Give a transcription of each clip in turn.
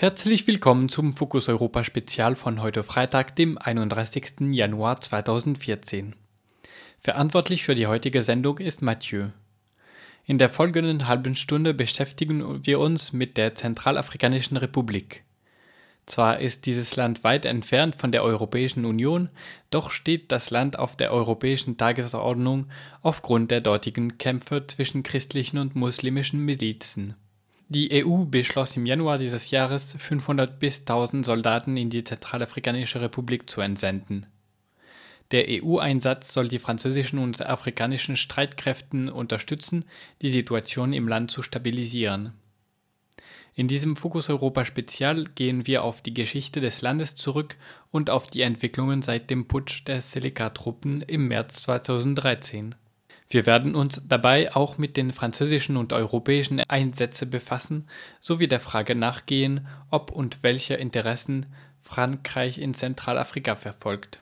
Herzlich willkommen zum Fokus Europa Spezial von heute Freitag, dem 31. Januar 2014. Verantwortlich für die heutige Sendung ist Mathieu. In der folgenden halben Stunde beschäftigen wir uns mit der Zentralafrikanischen Republik. Zwar ist dieses Land weit entfernt von der Europäischen Union, doch steht das Land auf der europäischen Tagesordnung aufgrund der dortigen Kämpfe zwischen christlichen und muslimischen Milizen. Die EU beschloss im Januar dieses Jahres 500 bis 1000 Soldaten in die Zentralafrikanische Republik zu entsenden. Der EU-Einsatz soll die französischen und afrikanischen Streitkräften unterstützen, die Situation im Land zu stabilisieren. In diesem Fokus Europa Spezial gehen wir auf die Geschichte des Landes zurück und auf die Entwicklungen seit dem Putsch der Seleka-Truppen im März 2013. Wir werden uns dabei auch mit den französischen und europäischen Einsätzen befassen, sowie der Frage nachgehen, ob und welche Interessen Frankreich in Zentralafrika verfolgt.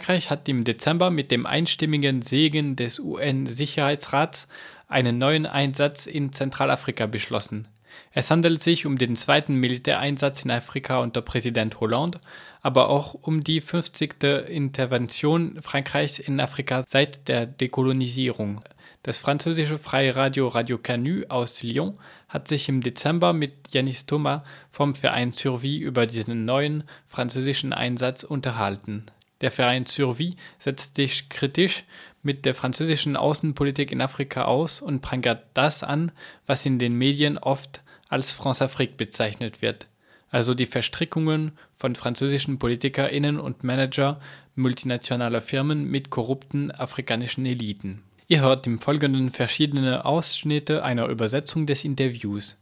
Frankreich hat im Dezember mit dem einstimmigen Segen des UN-Sicherheitsrats einen neuen Einsatz in Zentralafrika beschlossen. Es handelt sich um den zweiten Militäreinsatz in Afrika unter Präsident Hollande, aber auch um die 50. Intervention Frankreichs in Afrika seit der Dekolonisierung. Das französische freie Radio Radio Canu aus Lyon hat sich im Dezember mit Yanis Thomas vom Verein Survie über diesen neuen französischen Einsatz unterhalten. Der Verein Survie setzt sich kritisch mit der französischen Außenpolitik in Afrika aus und prangert das an, was in den Medien oft als France-Afrique bezeichnet wird, also die Verstrickungen von französischen PolitikerInnen und Manager multinationaler Firmen mit korrupten afrikanischen Eliten. Ihr hört im Folgenden verschiedene Ausschnitte einer Übersetzung des Interviews.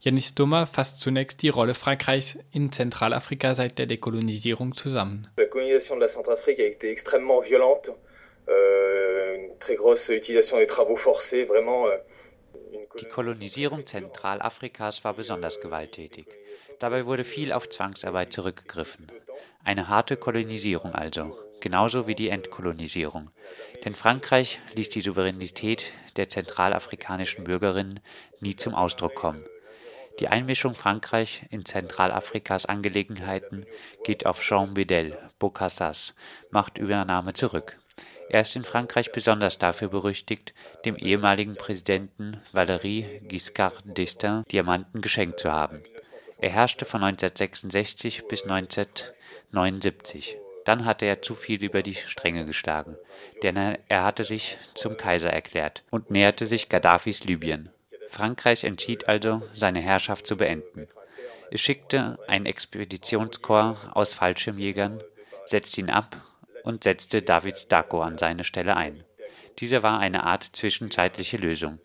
Yanis Thomas fasst zunächst die Rolle Frankreichs in Zentralafrika seit der Dekolonisierung zusammen. La colonisation de la Centrafrique a été extrêmement violente, euh, une très grosse utilisation des travaux forcés, vraiment. Euh, die Kolonisierung Zentralafrikas war besonders gewalttätig. Dabei wurde viel auf Zwangsarbeit zurückgegriffen. Eine harte Kolonisierung also, genauso wie die Entkolonisierung. Denn Frankreich ließ die Souveränität der zentralafrikanischen Bürgerinnen nie zum Ausdruck kommen. Die Einmischung Frankreich in Zentralafrikas Angelegenheiten geht auf Jean Bedel, Bocassas, Machtübernahme zurück. Er ist in Frankreich besonders dafür berüchtigt, dem ehemaligen Präsidenten Valéry Giscard d'Estaing Diamanten geschenkt zu haben. Er herrschte von 1966 bis 1979. Dann hatte er zu viel über die Stränge geschlagen, denn er hatte sich zum Kaiser erklärt und näherte sich Gaddafis Libyen. Frankreich entschied also, seine Herrschaft zu beenden. Es schickte ein Expeditionskorps aus Fallschirmjägern, setzte ihn ab und setzte David Daco an seine Stelle ein. Dieser war eine Art zwischenzeitliche Lösung.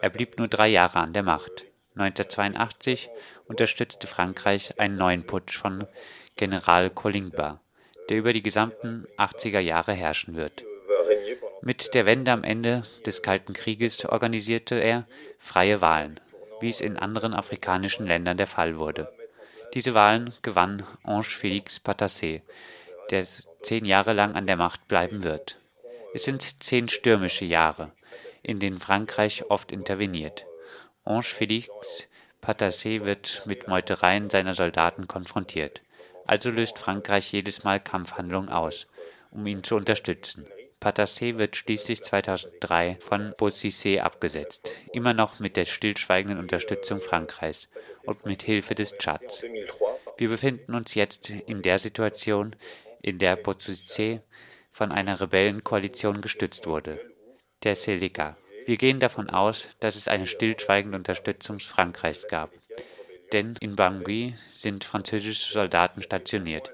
Er blieb nur drei Jahre an der Macht. 1982 unterstützte Frankreich einen neuen Putsch von General Kolingba, der über die gesamten 80er Jahre herrschen wird. Mit der Wende am Ende des Kalten Krieges organisierte er freie Wahlen, wie es in anderen afrikanischen Ländern der Fall wurde. Diese Wahlen gewann Ange Félix Patassé, der zehn Jahre lang an der Macht bleiben wird. Es sind zehn stürmische Jahre, in denen Frankreich oft interveniert. Ange Félix Patassé wird mit Meutereien seiner Soldaten konfrontiert. Also löst Frankreich jedes Mal Kampfhandlungen aus, um ihn zu unterstützen. Patassé wird schließlich 2003 von Bozizé abgesetzt, immer noch mit der stillschweigenden Unterstützung Frankreichs und mit Hilfe des Tschads. Wir befinden uns jetzt in der Situation, in der Bozizé von einer Rebellenkoalition gestützt wurde, der Seleka. Wir gehen davon aus, dass es eine stillschweigende Unterstützung Frankreichs gab, denn in Bangui sind französische Soldaten stationiert,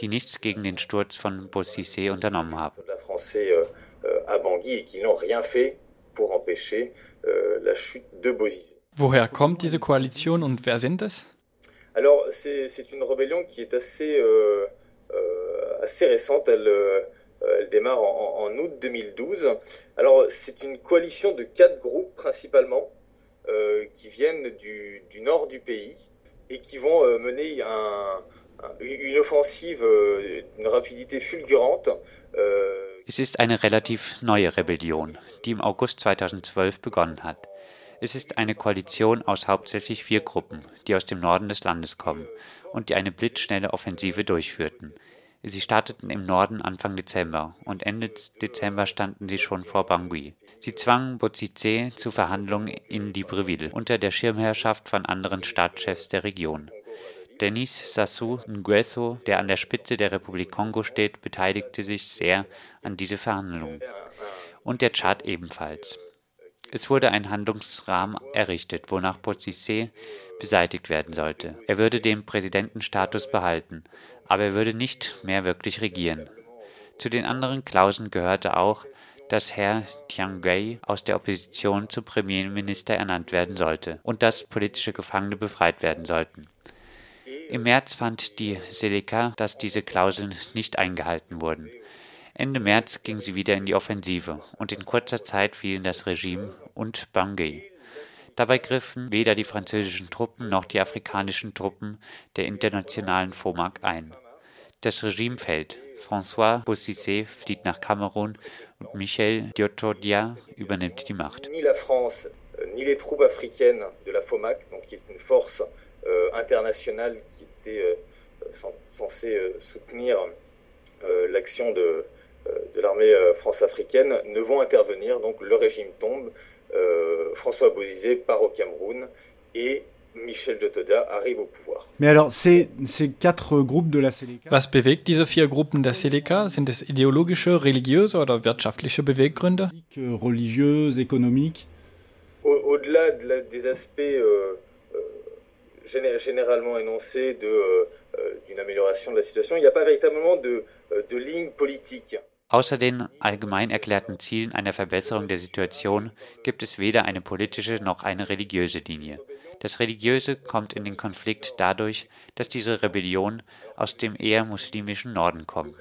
die nichts gegen den Sturz von Bozizé unternommen haben. Français euh, à Bangui et qui n'ont rien fait pour empêcher euh, la chute de Bozizé. Woher kommt diese Koalition und wer sind es? Alors, c'est une rébellion qui est assez, euh, euh, assez récente. Elle, euh, elle démarre en, en août 2012. Alors, c'est une coalition de quatre groupes principalement euh, qui viennent du, du nord du pays et qui vont euh, mener un, un- une offensive euh, d'une rapidité fulgurante. euh, Es ist eine relativ neue Rebellion, die im August 2012 begonnen hat. Es ist eine Koalition aus hauptsächlich vier Gruppen, die aus dem Norden des Landes kommen und die eine blitzschnelle Offensive durchführten. Sie starteten im Norden Anfang Dezember und Ende Dezember standen sie schon vor Bangui. Sie zwangen Bozizé zu Verhandlungen in Libreville unter der Schirmherrschaft von anderen Staatschefs der Region. Denis Sassou Nguesso, der an der Spitze der Republik Kongo steht, beteiligte sich sehr an diese Verhandlungen. Und der Tschad ebenfalls. Es wurde ein Handlungsrahmen errichtet, wonach Bozizé beseitigt werden sollte. Er würde den Präsidentenstatus behalten, aber er würde nicht mehr wirklich regieren. Zu den anderen Klauseln gehörte auch, dass Herr Tianguei aus der Opposition zum Premierminister ernannt werden sollte und dass politische Gefangene befreit werden sollten. Im März fand die Seleka, dass diese Klauseln nicht eingehalten wurden. Ende März ging sie wieder in die Offensive und in kurzer Zeit fielen das Regime und Bangui. Dabei griffen weder die französischen Truppen noch die afrikanischen Truppen der internationalen FOMAC ein. Das Regime fällt. François Bozizé flieht nach Kamerun und Michel Diotodia übernimmt die Macht. Ni la France, ni les troupes africaines de la FOMAC, donc qui est une force internationale qui était euh, cen- censée euh, soutenir euh, l'action de, euh, de l'armée euh, france-africaine, ne vont intervenir. Donc le régime tombe, euh, François Bozizé part au Cameroun et Michel Djotoda arrive au pouvoir. Mais alors, ces, ces quatre groupes de la Seleka, Was bewegt diese vier Gruppen der Seleka? Sind es ideologische, religiöse oder wirtschaftliche Beweggründe? euh, religieuses, économiques, Au- Au-delà de des aspects euh, euh, généralement énoncés de, euh, d'une amélioration de la situation, il n'y a pas véritablement de, euh, de ligne politique. Außer den allgemein erklärten Zielen einer Verbesserung der Situation gibt es weder eine politische noch eine religiöse Linie. Das Religiöse kommt in den Konflikt dadurch, dass diese Rebellion aus dem eher muslimischen Norden kommt,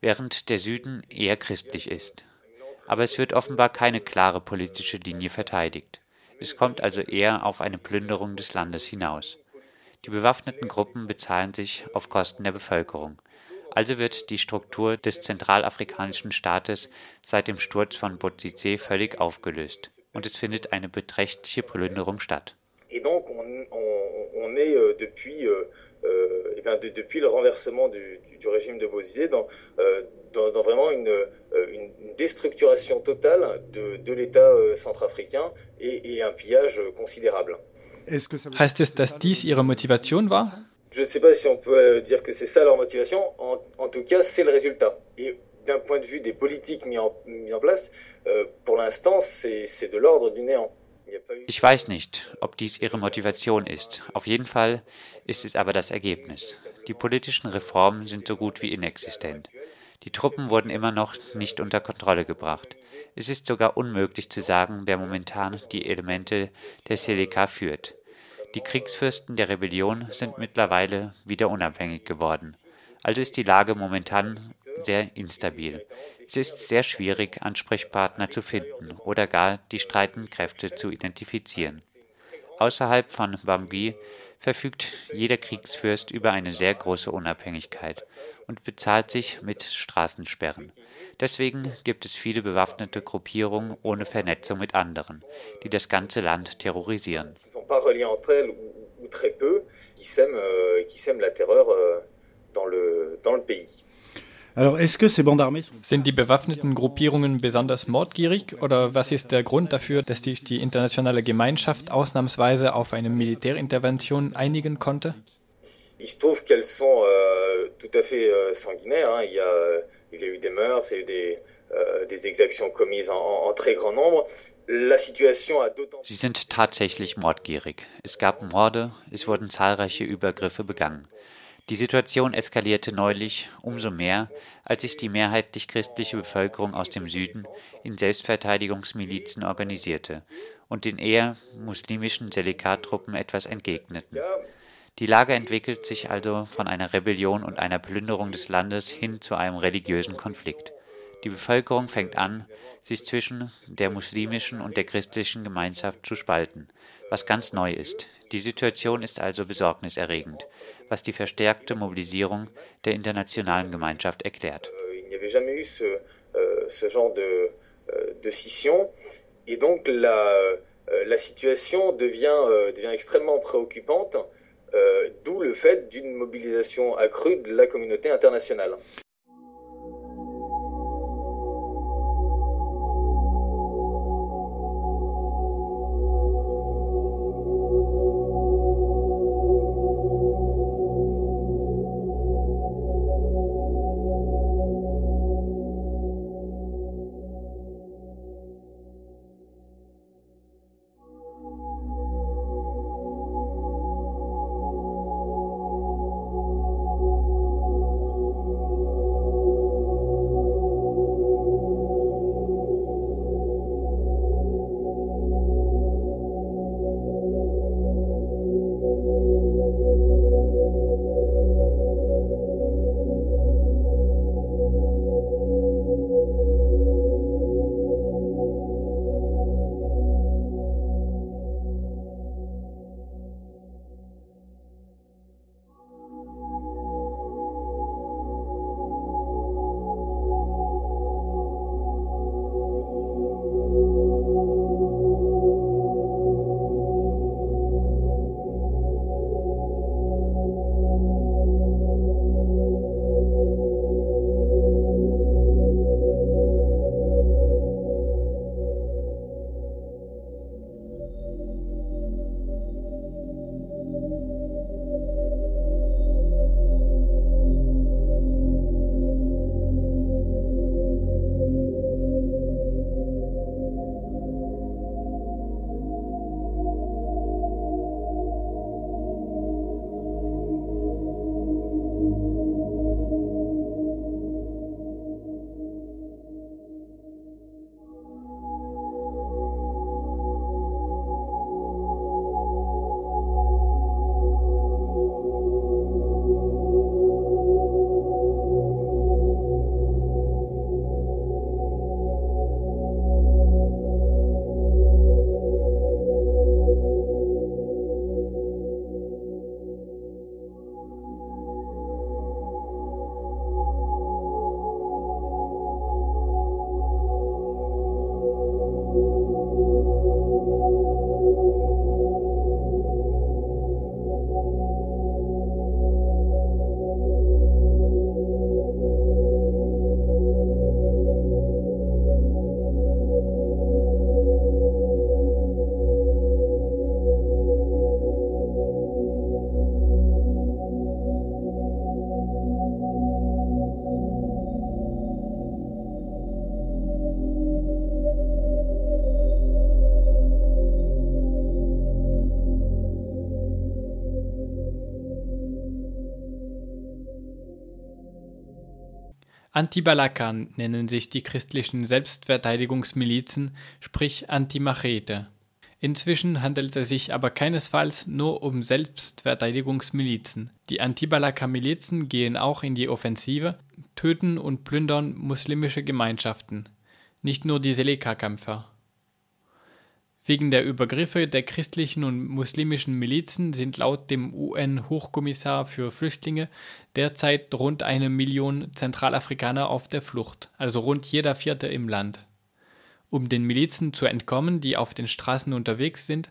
während der Süden eher christlich ist. Aber es wird offenbar keine klare politische Linie verteidigt. Es kommt also eher auf eine Plünderung des Landes hinaus. Die bewaffneten Gruppen bezahlen sich auf Kosten der Bevölkerung. Also wird die Struktur des zentralafrikanischen Staates seit dem Sturz von Bozizé völlig aufgelöst und es findet eine beträchtliche Plünderung statt. Et donc, on, on- on est euh, depuis, euh, euh, eh ben, de- depuis le renversement du, du- du régime de Bozizé dans, euh, dans, dans vraiment une, euh, une déstructuration totale de, de l'État euh, centrafricain et, et un pillage euh, considérable. est-ce que ça Heißt dass dies ihre Motivation war? Je ne sais pas si on peut euh, dire que c'est ça leur motivation. En, en tout cas, c'est le résultat. Et d'un point de vue des politiques mis en, mis en place, euh, pour l'instant, c'est de l'ordre du néant. Ich weiß nicht, ob dies ihre Motivation ist. Auf jeden Fall ist es aber das Ergebnis. Die politischen Reformen sind so gut wie inexistent. Die Truppen wurden immer noch nicht unter Kontrolle gebracht. Es ist sogar unmöglich zu sagen, wer momentan die Elemente der Seleka führt. Die Kriegsfürsten der Rebellion sind mittlerweile wieder unabhängig geworden. Also ist die Lage momentan sehr instabil. Es ist sehr schwierig, Ansprechpartner zu finden oder gar die streitenden Kräfte zu identifizieren. Außerhalb von Bangui verfügt jeder Kriegsfürst über eine sehr große Unabhängigkeit und bezahlt sich mit Straßensperren. Deswegen gibt es viele bewaffnete Gruppierungen ohne Vernetzung mit anderen, die das ganze Land terrorisieren. Sind die bewaffneten Gruppierungen besonders mordgierig oder was ist der Grund dafür, dass sich die internationale Gemeinschaft ausnahmsweise auf eine Militärintervention einigen konnte? Il se trouve qu'elles sont euh, tout à fait euh, sanguinaires. Hein. Il, y a, il, y a, eu des meurtres, il y a eu des, euh, des exactions commises en, en, très grand nombre. La situation a Sie sind tatsächlich mordgierig. Es gab Morde, es wurden zahlreiche Übergriffe begangen. Die Situation eskalierte neulich umso mehr, als sich die mehrheitlich christliche Bevölkerung aus dem Süden in Selbstverteidigungsmilizen organisierte und den eher muslimischen Seleka-Truppen etwas entgegneten. Die Lage entwickelt sich also von einer Rebellion und einer Plünderung des Landes hin zu einem religiösen Konflikt. Die Bevölkerung fängt an, sich zwischen der muslimischen und der christlichen Gemeinschaft zu spalten, was ganz neu ist. Die Situation ist also besorgniserregend, was die verstärkte Mobilisierung der internationalen Gemeinschaft erklärt. Et donc la, euh, la situation devient, euh, devient extrêmement préoccupante. Euh, d'où le fait d'une mobilisation accrue de la communauté internationale. Anti-Balakan nennen sich die christlichen Selbstverteidigungsmilizen, sprich Anti-Machete. Inzwischen handelt es sich aber keinesfalls nur um Selbstverteidigungsmilizen. Die Anti-Balaka-Milizen gehen auch in die Offensive, töten und plündern muslimische Gemeinschaften, nicht nur die Seleka-Kämpfer. Wegen der Übergriffe der christlichen und muslimischen Milizen sind laut dem UN-Hochkommissar für Flüchtlinge derzeit rund eine Million Zentralafrikaner auf der Flucht, also rund jeder Vierte im Land. Um den Milizen zu entkommen, die auf den Straßen unterwegs sind,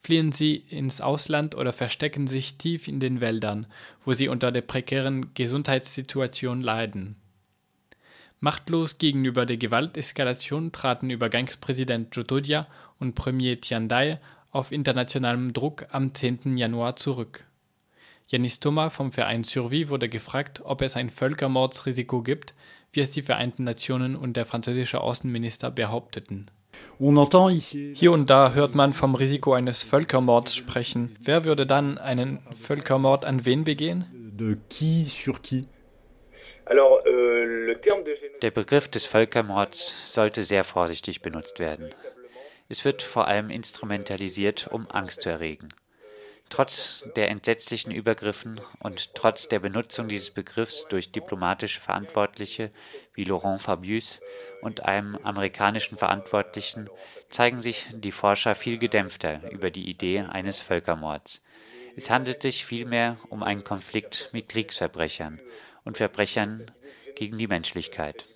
fliehen sie ins Ausland oder verstecken sich tief in den Wäldern, wo sie unter der prekären Gesundheitssituation leiden. Machtlos gegenüber der Gewalteskalation traten Übergangspräsident Jotodia und Premier Tianday auf internationalem Druck am 10. Januar zurück. Janis Thomas vom Verein Survie wurde gefragt, ob es ein Völkermordsrisiko gibt, wie es die Vereinten Nationen und der französische Außenminister behaupteten. Hier und da hört man vom Risiko eines Völkermords sprechen. Wer würde dann einen Völkermord an wen begehen? De qui sur qui Euh, Der Begriff des Völkermords sollte sehr vorsichtig benutzt werden. Es wird vor allem instrumentalisiert, um Angst zu erregen. Trotz der entsetzlichen Übergriffen und trotz der Benutzung dieses Begriffs durch diplomatische Verantwortliche wie Laurent Fabius und einem amerikanischen Verantwortlichen zeigen sich die Forscher viel gedämpfter über die Idee eines Völkermords. Es handelt sich vielmehr um einen Konflikt mit Kriegsverbrechern und Verbrechern gegen die Menschlichkeit.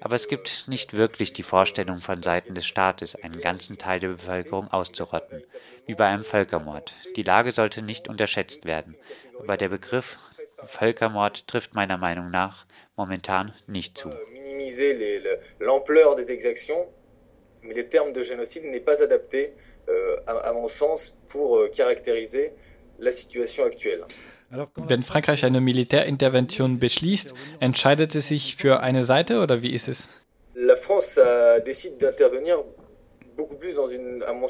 Aber es gibt nicht wirklich die Vorstellung von Seiten des Staates, einen ganzen Teil der Bevölkerung auszurotten, wie bei einem Völkermord. Die Lage sollte nicht unterschätzt werden, aber der Begriff Völkermord trifft meiner Meinung nach momentan nicht zu. euh, euh, situation. Wenn Frankreich eine Militärintervention beschließt, entscheidet es sich für eine Seite oder wie ist es?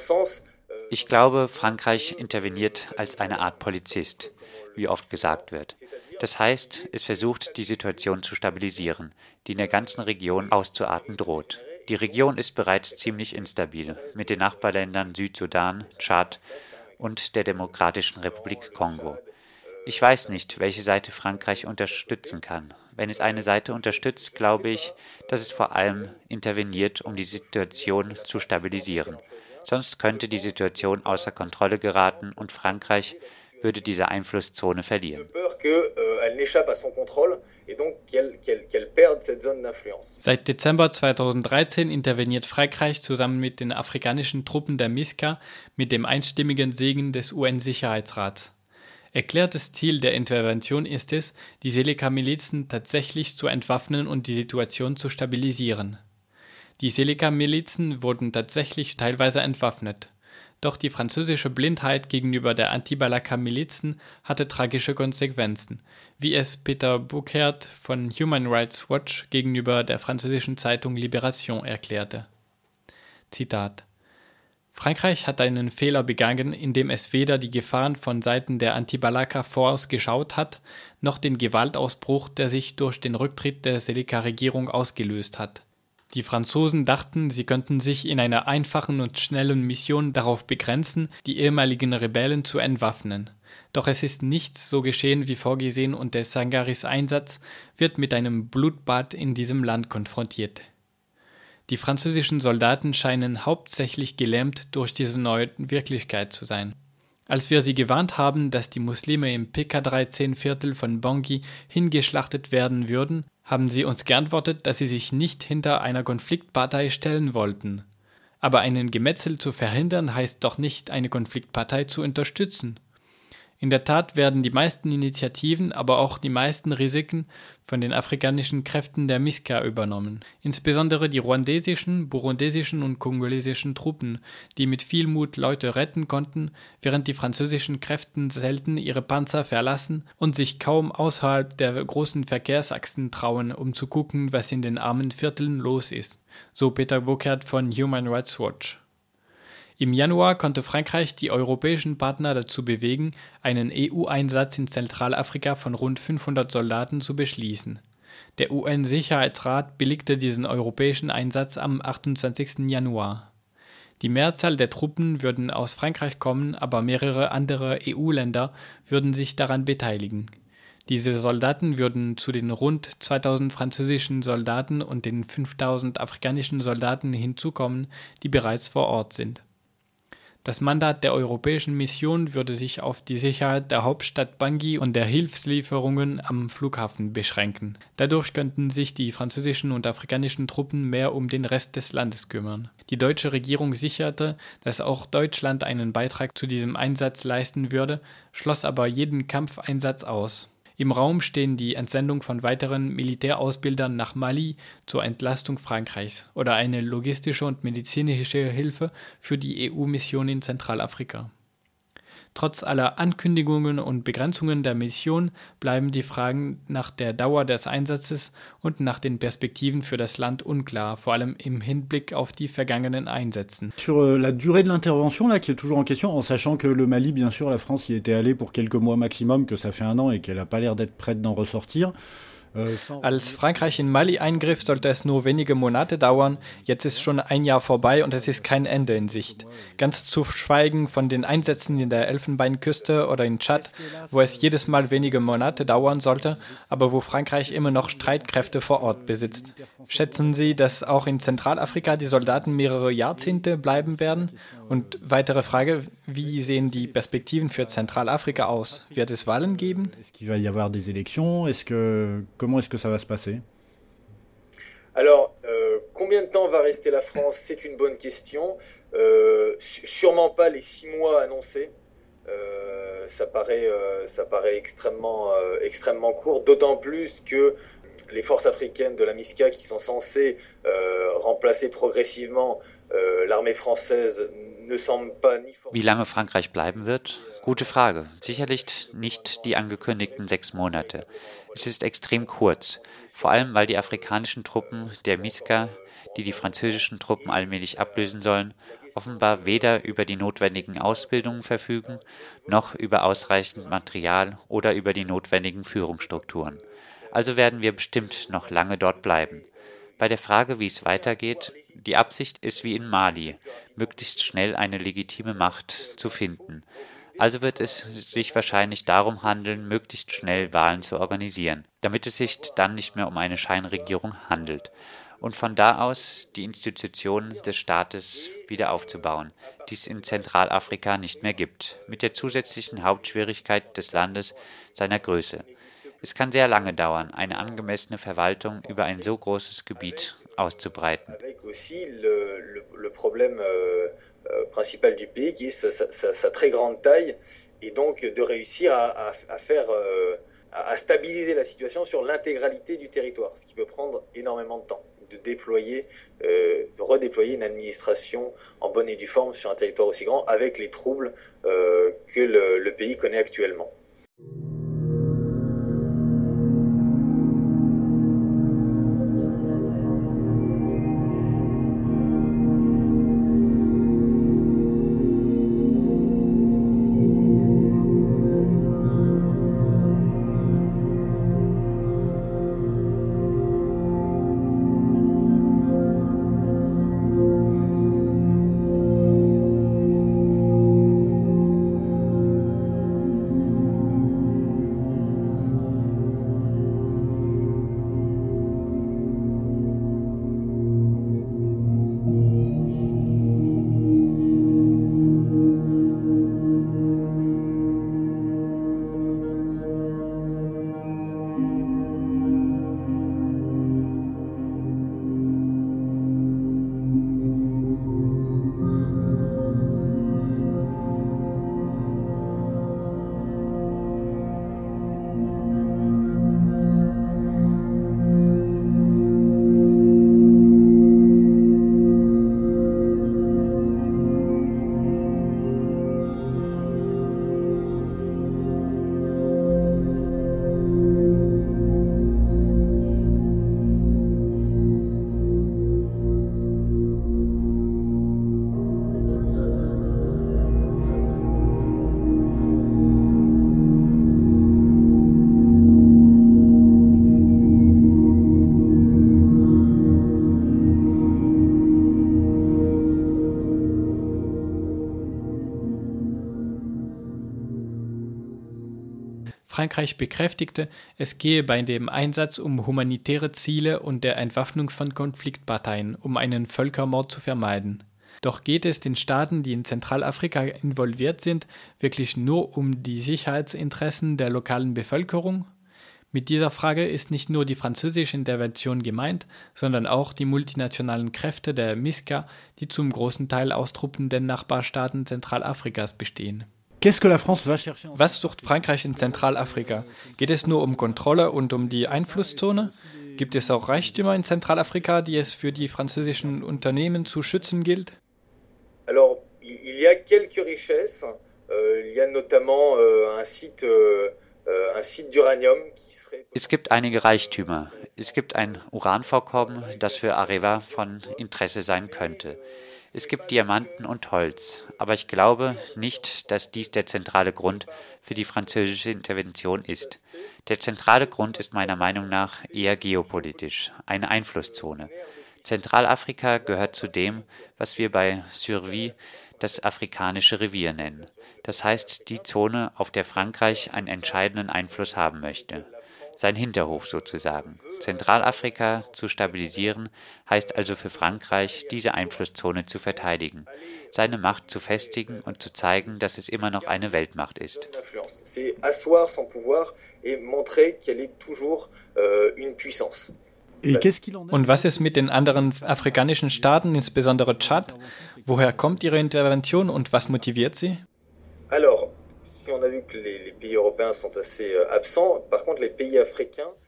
Sens, euh, ich glaube, Frankreich interveniert als eine Art Polizist, wie oft gesagt wird. Das heißt, es versucht, die Situation zu stabilisieren, die in der ganzen Region auszuarten droht. Die Region ist bereits ziemlich instabil, mit den Nachbarländern Südsudan, Tschad und der Demokratischen Republik Kongo. Ich weiß nicht, welche Seite Frankreich unterstützen kann. Wenn es eine Seite unterstützt, glaube ich, dass es vor allem interveniert, um die Situation zu stabilisieren. Sonst könnte die Situation außer Kontrolle geraten und Frankreich würde diese Einflusszone verlieren. Seit Dezember 2013 interveniert Frankreich zusammen mit den afrikanischen Truppen der MISCA mit dem einstimmigen Segen des UN-Sicherheitsrats. Erklärtes Ziel der Intervention ist es, die Seleka-Milizen tatsächlich zu entwaffnen und die Situation zu stabilisieren. Die Seleka-Milizen wurden tatsächlich teilweise entwaffnet. Doch die französische Blindheit gegenüber der Anti-Balaka-Milizen hatte tragische Konsequenzen, wie es Peter Buchert von Human Rights Watch gegenüber der französischen Zeitung Libération erklärte. Zitat Frankreich hat einen Fehler begangen, indem es weder die Gefahren von Seiten der Anti-Balaka vorausgeschaut hat, noch den Gewaltausbruch, der sich durch den Rücktritt der Seleka-Regierung ausgelöst hat. Die Franzosen dachten, sie könnten sich in einer einfachen und schnellen Mission darauf begrenzen, die ehemaligen Rebellen zu entwaffnen. Doch es ist nichts so geschehen wie vorgesehen und der Sangaris Einsatz wird mit einem Blutbad in diesem Land konfrontiert. Die französischen Soldaten scheinen hauptsächlich gelähmt durch diese neue Wirklichkeit zu sein. Als wir sie gewarnt haben, dass die Muslime im PK-13-Viertel von Bangui hingeschlachtet werden würden, haben sie uns geantwortet, dass sie sich nicht hinter einer Konfliktpartei stellen wollten. Aber einen Gemetzel zu verhindern heißt doch nicht, eine Konfliktpartei zu unterstützen. In der Tat werden die meisten Initiativen, aber auch die meisten Risiken von den afrikanischen Kräften der MISCA übernommen, insbesondere die ruandesischen, burundesischen und kongolesischen Truppen, die mit viel Mut Leute retten konnten, während die französischen Kräfte selten ihre Panzer verlassen und sich kaum außerhalb der großen Verkehrsachsen trauen, um zu gucken, was in den armen Vierteln los ist, so Peter Burkhardt von Human Rights Watch. Im Januar konnte Frankreich die europäischen Partner dazu bewegen, einen EU-Einsatz in Zentralafrika von rund 500 Soldaten zu beschließen. Der UN-Sicherheitsrat billigte diesen europäischen Einsatz am 28. Januar. Die Mehrzahl der Truppen würden aus Frankreich kommen, aber mehrere andere EU-Länder würden sich daran beteiligen. Diese Soldaten würden zu den rund 2000 französischen Soldaten und den 5000 afrikanischen Soldaten hinzukommen, die bereits vor Ort sind. Das Mandat der europäischen Mission würde sich auf die Sicherheit der Hauptstadt Bangui und der Hilfslieferungen am Flughafen beschränken. Dadurch könnten sich die französischen und afrikanischen Truppen mehr um den Rest des Landes kümmern. Die deutsche Regierung sicherte, dass auch Deutschland einen Beitrag zu diesem Einsatz leisten würde, schloss aber jeden Kampfeinsatz aus. Im Raum stehen die Entsendung von weiteren Militärausbildern nach Mali zur Entlastung Frankreichs oder eine logistische und medizinische Hilfe für die EU-Mission in Zentralafrika. Trotz aller Ankündigungen und Begrenzungen der Mission bleiben die Fragen nach der Dauer des Einsatzes und nach den Perspektiven für das Land unklar, vor allem im Hinblick auf die vergangenen Einsätze. Sur euh, la durée de l'intervention, là, qui est toujours en question, en sachant que le Mali, bien sûr, la France y était allée pour quelques mois maximum, que ça fait un an et qu'elle n'a pas l'air d'être prête d'en ressortir. Als Frankreich in Mali eingriff, sollte es nur wenige Monate dauern. Jetzt ist schon ein Jahr vorbei und es ist kein Ende in Sicht. Ganz zu schweigen von den Einsätzen in der Elfenbeinküste oder in Tschad, wo es jedes Mal wenige Monate dauern sollte, aber wo Frankreich immer noch Streitkräfte vor Ort besitzt. Schätzen Sie, dass auch in Zentralafrika die Soldaten mehrere Jahrzehnte bleiben werden? Und weitere Frage, wie sehen die Perspektiven für Zentralafrika aus? Wird es Wahlen geben? Est-ce qu'il va y avoir des élections? Que comment est-ce que ça va se passer? Alors, euh, combien de temps va rester la France? C'est une bonne question. Euh, sûrement pas les six mois annoncés. Euh, ça paraît, euh, ça paraît extrêmement, euh, extrêmement court, d'autant plus que les forces africaines de la MISCA qui sont censées euh, remplacer progressivement l'armée française Wie lange Frankreich bleiben wird? Gute Frage. Sicherlich nicht die angekündigten sechs Monate. Es ist extrem kurz, vor allem weil die afrikanischen Truppen der MISCA, die die französischen Truppen allmählich ablösen sollen, offenbar weder über die notwendigen Ausbildungen verfügen, noch über ausreichend Material oder über die notwendigen Führungsstrukturen. Also werden wir bestimmt noch lange dort bleiben. Bei der Frage, wie es weitergeht, die Absicht ist wie in Mali, möglichst schnell eine legitime Macht zu finden. Also wird es sich wahrscheinlich darum handeln, möglichst schnell Wahlen zu organisieren, damit es sich dann nicht mehr um eine Scheinregierung handelt und von da aus die Institutionen des Staates wieder aufzubauen, die es in Zentralafrika nicht mehr gibt, mit der zusätzlichen Hauptschwierigkeit des Landes seiner Größe. Es kann sehr lange dauern, eine angemessene Verwaltung über ein so großes Gebiet auszubreiten. Euh, euh, principal du pays qui est sa, sa, sa très grande taille et donc de réussir à, à, à faire euh, à stabiliser la situation sur l'intégralité du territoire, ce qui peut prendre énormément de temps de déployer, euh, de redéployer une administration en bonne et due forme sur un territoire aussi grand avec les troubles euh, que le, le pays connaît actuellement. Frankreich bekräftigte, es gehe bei dem Einsatz um humanitäre Ziele und der Entwaffnung von Konfliktparteien, um einen Völkermord zu vermeiden. Doch geht es den Staaten, die in Zentralafrika involviert sind, wirklich nur um die Sicherheitsinteressen der lokalen Bevölkerung? Mit dieser Frage ist nicht nur die französische Intervention gemeint, sondern auch die multinationalen Kräfte der MISCA, die zum großen Teil aus Truppen der Nachbarstaaten Zentralafrikas bestehen. Was sucht Frankreich in Zentralafrika? Geht es nur um Kontrolle und um die Einflusszone? Gibt es auch Reichtümer in Zentralafrika, die es für die französischen Unternehmen zu schützen gilt? Alors, il y a quelques richesses. Euh, il y a notamment euh, un site, euh, un site d'uranium qui es gibt einige Reichtümer. Es gibt ein Uranvorkommen, das für Areva von Interesse sein könnte. Es gibt Diamanten und Holz, aber ich glaube nicht, dass dies der zentrale Grund für die französische Intervention ist. Der zentrale Grund ist meiner Meinung nach eher geopolitisch, eine Einflusszone. Zentralafrika gehört zu dem, was wir bei Survie das afrikanische Revier nennen. Das heißt die Zone, auf der Frankreich einen entscheidenden Einfluss haben möchte sein Hinterhof sozusagen. Zentralafrika zu stabilisieren heißt also für Frankreich, diese Einflusszone zu verteidigen, seine Macht zu festigen und zu zeigen, dass es immer noch eine Weltmacht ist. Und was ist mit den anderen afrikanischen Staaten, insbesondere Tschad? Woher kommt Ihre Intervention und was motiviert sie? Alors,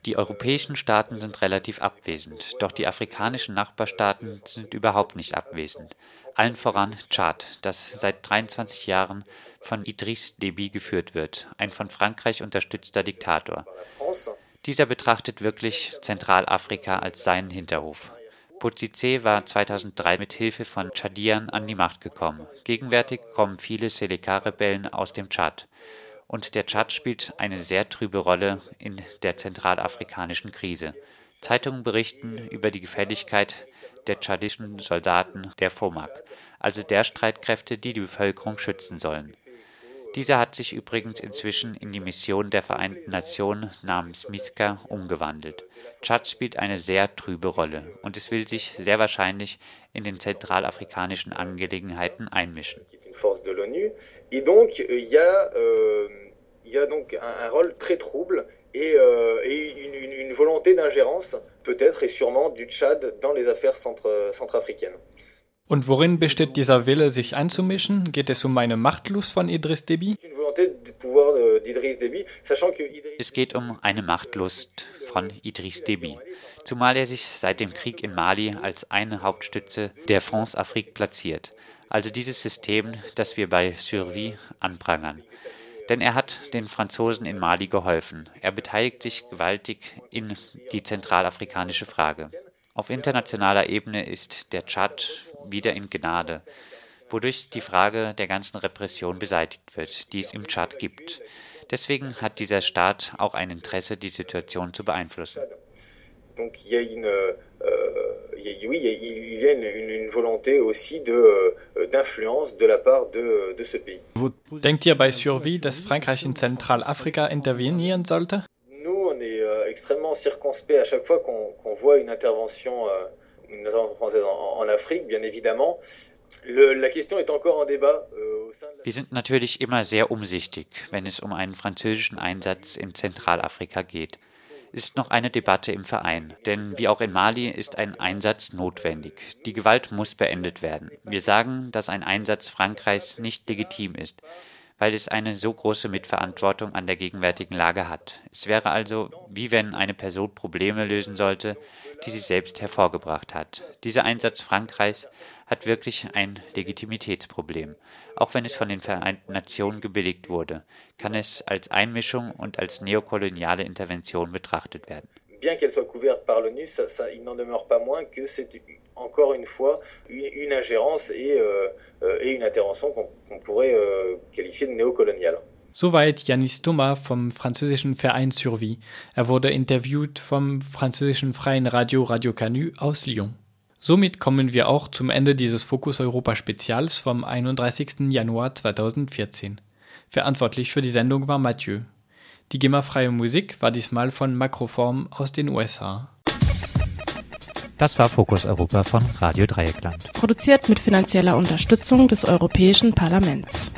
die europäischen Staaten sind relativ abwesend, doch die afrikanischen Nachbarstaaten sind überhaupt nicht abwesend. Allen voran Tschad, das seit 23 Jahren von Idriss Deby geführt wird, ein von Frankreich unterstützter Diktator. Dieser betrachtet wirklich Zentralafrika als seinen Hinterhof. Bouzize war 2003 mit Hilfe von Tschadiern an die Macht gekommen. Gegenwärtig kommen viele Seleka-Rebellen aus dem Tschad. Und der Tschad spielt eine sehr trübe Rolle in der zentralafrikanischen Krise. Zeitungen berichten über die Gefälligkeit der tschadischen Soldaten der FOMAC, also der Streitkräfte, die die Bevölkerung schützen sollen. Dieser hat sich übrigens inzwischen in die Mission der Vereinten Nationen namens MISCA umgewandelt. Tschad spielt eine sehr trübe Rolle und es will sich sehr wahrscheinlich in den zentralafrikanischen Angelegenheiten einmischen. Et donc, il euh, y a donc un, un rôle très trouble et, euh, et une, une, une volonté d'ingérence, peut-être et sûrement du Tchad dans les affaires centre, centrafricaines. Und worin besteht dieser Wille, sich einzumischen? Geht es um eine Machtlust von Idriss Deby? Es geht um eine Machtlust von Idriss Deby, zumal er sich seit dem Krieg in Mali als eine Hauptstütze der France Afrique platziert, also dieses System, das wir bei Survie anprangern. Denn er hat den Franzosen in Mali geholfen. Er beteiligt sich gewaltig in die zentralafrikanische Frage. Auf internationaler Ebene ist der Tschad wieder in Gnade, wodurch die Frage der ganzen Repression beseitigt wird, die es im Tschad gibt. Deswegen hat dieser Staat auch ein Interesse, die Situation zu beeinflussen. Donc il y a une, euh, il y a, oui, il y a une, une volonté aussi de, euh, d'influence de la part de, de ce pays. Denkt ihr bei Survie, dass Frankreich in Zentralafrika intervenieren sollte? extrêmement circonspect à chaque fois qu'on qu voit une intervention, euh, une intervention française en, en, Afrique, bien évidemment. Euh, Wir sind natürlich immer sehr umsichtig, wenn es um einen französischen Einsatz in Zentralafrika geht. Es ist noch eine Debatte im Verein, denn wie auch in Mali ist ein Einsatz notwendig. Die Gewalt muss beendet werden. Wir sagen, dass ein Einsatz Frankreichs nicht legitim ist weil es eine so große Mitverantwortung an der gegenwärtigen Lage hat. Es wäre also, wie wenn eine Person Probleme lösen sollte, die sie selbst hervorgebracht hat. Dieser Einsatz Frankreichs hat wirklich ein Legitimitätsproblem. Auch wenn es von den Vereinten Nationen gebilligt wurde, kann es als Einmischung und als neokoloniale Intervention betrachtet werden. Bien qu'elle soit couverte par l'ONU, ça, ça, il n'en demeure pas moins que c'est encore une fois une, une ingérence et, euh, euh et, une intervention qu'on qu pourrait euh, qualifier de néocoloniale. Soweit Yanis Thomas vom französischen Verein Survie. Er wurde interviewt vom französischen freien Radio Radio Canu aus Lyon. Somit kommen wir auch zum Ende dieses Fokus Europa Spezials vom 31. Januar 2014. Verantwortlich für die Sendung war Mathieu. Die GEMA-freie Musik war diesmal von Makroform aus den USA. Das war Fokus Europa von Radio Dreieckland. Produziert mit finanzieller Unterstützung des Europäischen Parlaments.